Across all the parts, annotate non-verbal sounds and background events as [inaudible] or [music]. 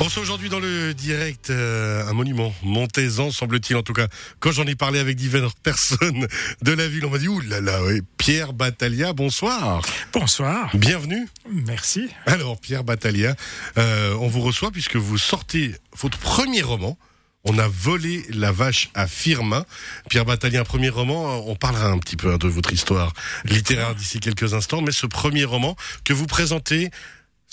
On reçoit aujourd'hui dans le direct euh, un monument, Montezan, semble-t-il en tout cas. Quand j'en ai parlé avec diverses [laughs] personnes de la ville, on m'a dit ouh là là, ouais, Pierre Battaglia, bonsoir. Bonsoir. Bienvenue. Merci. Alors Pierre Battaglia, euh, on vous reçoit puisque vous sortez votre premier roman. On a volé la vache à Firmin. Pierre Battaglia, un premier roman. On parlera un petit peu hein, de votre histoire littéraire d'ici quelques instants, mais ce premier roman que vous présentez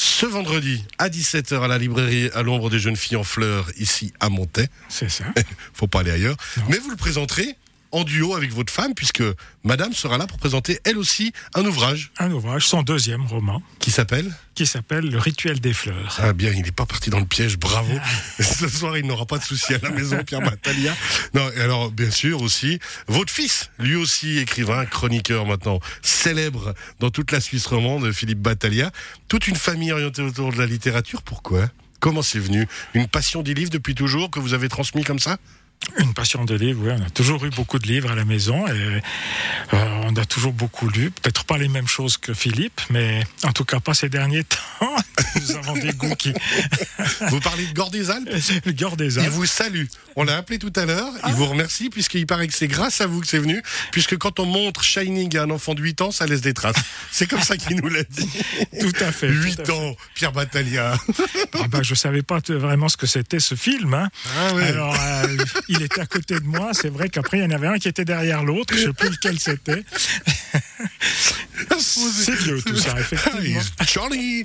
ce vendredi à 17h à la librairie à l'ombre des jeunes filles en fleurs ici à Montaix. C'est ça. [laughs] Faut pas aller ailleurs. Non. Mais vous le présenterez en duo avec votre femme puisque madame sera là pour présenter elle aussi un ouvrage Un ouvrage, son deuxième roman, qui s'appelle qui s'appelle Le rituel des fleurs. Ah bien, il n'est pas parti dans le piège, bravo. [laughs] Ce soir, il n'aura pas de souci à la maison, Pierre Battaglia. Non, et alors, bien sûr, aussi, votre fils, lui aussi écrivain, chroniqueur maintenant, célèbre dans toute la Suisse romande, Philippe Battaglia. Toute une famille orientée autour de la littérature, pourquoi? Comment c'est venu? Une passion des livres depuis toujours que vous avez transmis comme ça? Une passion de livres, oui. On a toujours eu beaucoup de livres à la maison et euh, on a toujours beaucoup lu. Peut-être pas les mêmes choses que Philippe, mais en tout cas pas ces derniers [laughs] temps. Nous avons des goûts qui. [laughs] Vous parlez de Gore des Alpes [laughs] des Il Alpes. vous salue. On l'a appelé tout à l'heure. Il vous remercie puisqu'il paraît que c'est grâce à vous que c'est venu. Puisque quand on montre Shining à un enfant de 8 ans, ça laisse des traces. C'est comme ça qu'il nous l'a dit. Tout à fait. tout 8 à fait. ans, Pierre Battaglia. Ah bah, je savais pas vraiment ce que c'était ce film. hein. Ah ouais. Alors, euh, il était à côté de moi. C'est vrai qu'après, il y en avait un qui était derrière l'autre. Je sais plus lequel c'était. C'est vieux tout ça, Ah, effectivement. he's Johnny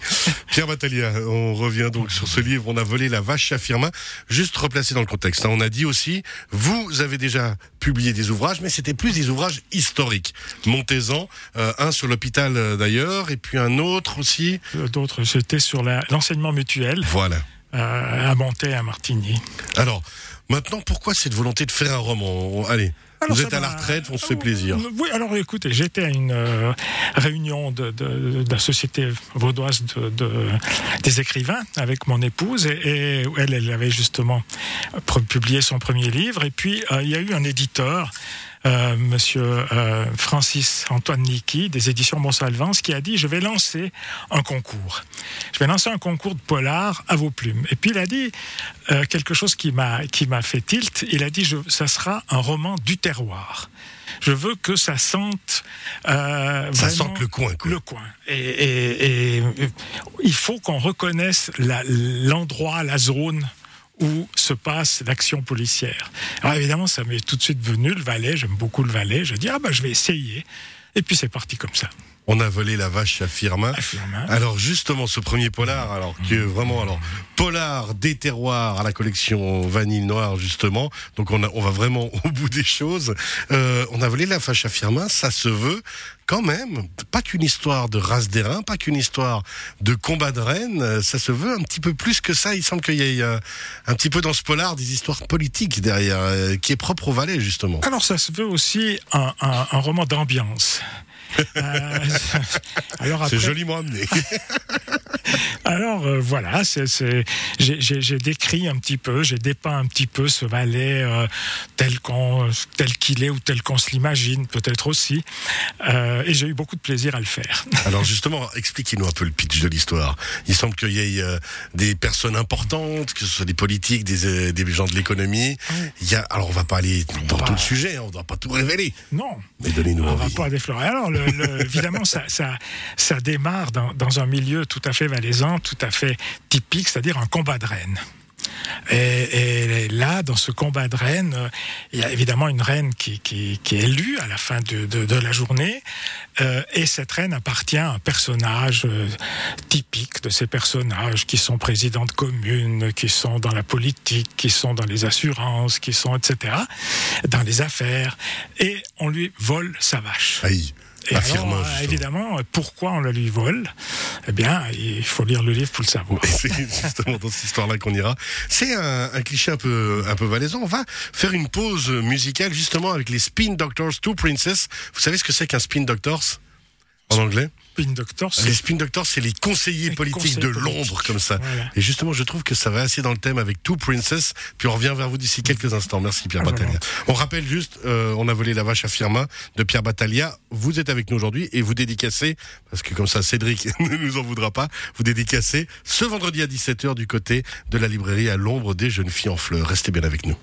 Pierre Battaglia, on revient donc sur ce livre. On a volé la vache à Firmin. Juste replacer dans le contexte. hein. On a dit aussi, vous avez déjà publié des ouvrages, mais c'était plus des ouvrages historiques. Montezan, euh, un sur l'hôpital euh, d'ailleurs, et puis un autre aussi. Euh, D'autres, c'était sur l'enseignement mutuel Voilà. euh, à Montaix, à Martigny. Alors, maintenant, pourquoi cette volonté de faire un roman? Allez, Alors, vous êtes à la retraite, on se fait plaisir. Euh, Oui, alors écoutez, j'étais à une euh, réunion de, de- de la Société vaudoise de, de- des écrivains avec mon épouse et, et elle, elle avait justement publié son premier livre et puis euh, il y a eu un éditeur. Euh, Monsieur euh, Francis Antoine Niki des éditions Monsalvance qui a dit je vais lancer un concours. Je vais lancer un concours de polar à vos plumes. Et puis il a dit euh, quelque chose qui m'a qui m'a fait tilt. Il a dit je, ça sera un roman du terroir. Je veux que ça sente. euh, Ça sente le coin, quoi. Le coin. Et, et- et, il faut qu'on reconnaisse la- l'endroit, la zone où se passe l'action policière. Alors évidemment, ça m'est tout de suite venu le Valais. J'aime beaucoup le Valais. Je dis ah bah je vais essayer. Et puis c'est parti comme ça. On a volé la vache à Firmin. À Firmin. Alors justement, ce premier polar, alors qui est vraiment alors polar des terroirs à la collection Vanille Noire justement. Donc on, a, on va vraiment [laughs] au bout des choses. Euh, on a volé la vache à Firmin. Ça se veut quand même pas qu'une histoire de race d'airain, pas qu'une histoire de combat de reine. euh, Ça se veut un petit peu plus que ça. Il semble qu'il y ait euh, un petit peu dans ce polar des histoires politiques derrière, euh, qui est propre au Valais justement. Alors ça se veut aussi un, un- un roman d'ambiance. [laughs] Euh, [laughs] C'est joliment amené. [laughs] [laughs] Alors euh, voilà, j'ai, décrit un petit peu, j'ai dépeint un petit peu ce Valais euh, tel qu'on, tel qu'il est ou tel qu'on se l'imagine, peut-être aussi, Euh, et j'ai eu beaucoup de plaisir à le faire. [laughs] Alors justement, expliquez-nous un peu le pitch de l'histoire. Il semble qu'il y ait des personnes importantes, que ce soit des politiques, des, des gens de l'économie. Il y a, alors on va pas aller dans va- tout le sujet, hein, on ne doit pas tout révéler. Non, Mais donnez-nous on va envie. pas déflorer. Alors, le- le- [laughs] évidemment, ça, ça, ça démarre dans, dans un milieu tout à fait valaisan, tout à fait typique, c'est-à-dire un combat de reine. Et, là, dans ce combat de reine, euh, il y a évidemment une reine qui, est élue à la fin de la journée, euh, et cette reine appartient à un personnage euh, typique de ces personnages qui sont présidents de communes, qui sont dans la politique, qui sont dans les assurances, qui sont etc., dans les affaires, et on lui vole sa vache. Aïe, Et alors, euh, évidemment, pourquoi on la lui vole? Eh bien, il faut lire le livre pour le savoir. C'est justement dans cette histoire-là qu'on ira. C'est un, un cliché un peu, un peu valaisan. On va faire une pause musicale justement avec les Spin Doctors, Two Princess. Vous savez ce que c'est qu'un Spin Doctors En anglais? Spin Doctor, Les spin doctors, c'est les conseillers Les politiques conseillers de l'ombre, comme ça. Voilà. Et justement, je trouve que ça va assez dans le thème avec Two Princess. Puis on revient vers vous d'ici quelques instants. Merci Pierre Ah, Battaglia. On rappelle juste, euh, on a volé la vache à Firmin de Pierre Battaglia. Vous êtes avec nous aujourd'hui et vous dédicacez, parce que comme ça Cédric [laughs] ne nous en voudra pas, vous dédicacez ce vendredi à 17h du côté de la librairie à l'ombre des jeunes filles en fleurs. Restez bien avec nous.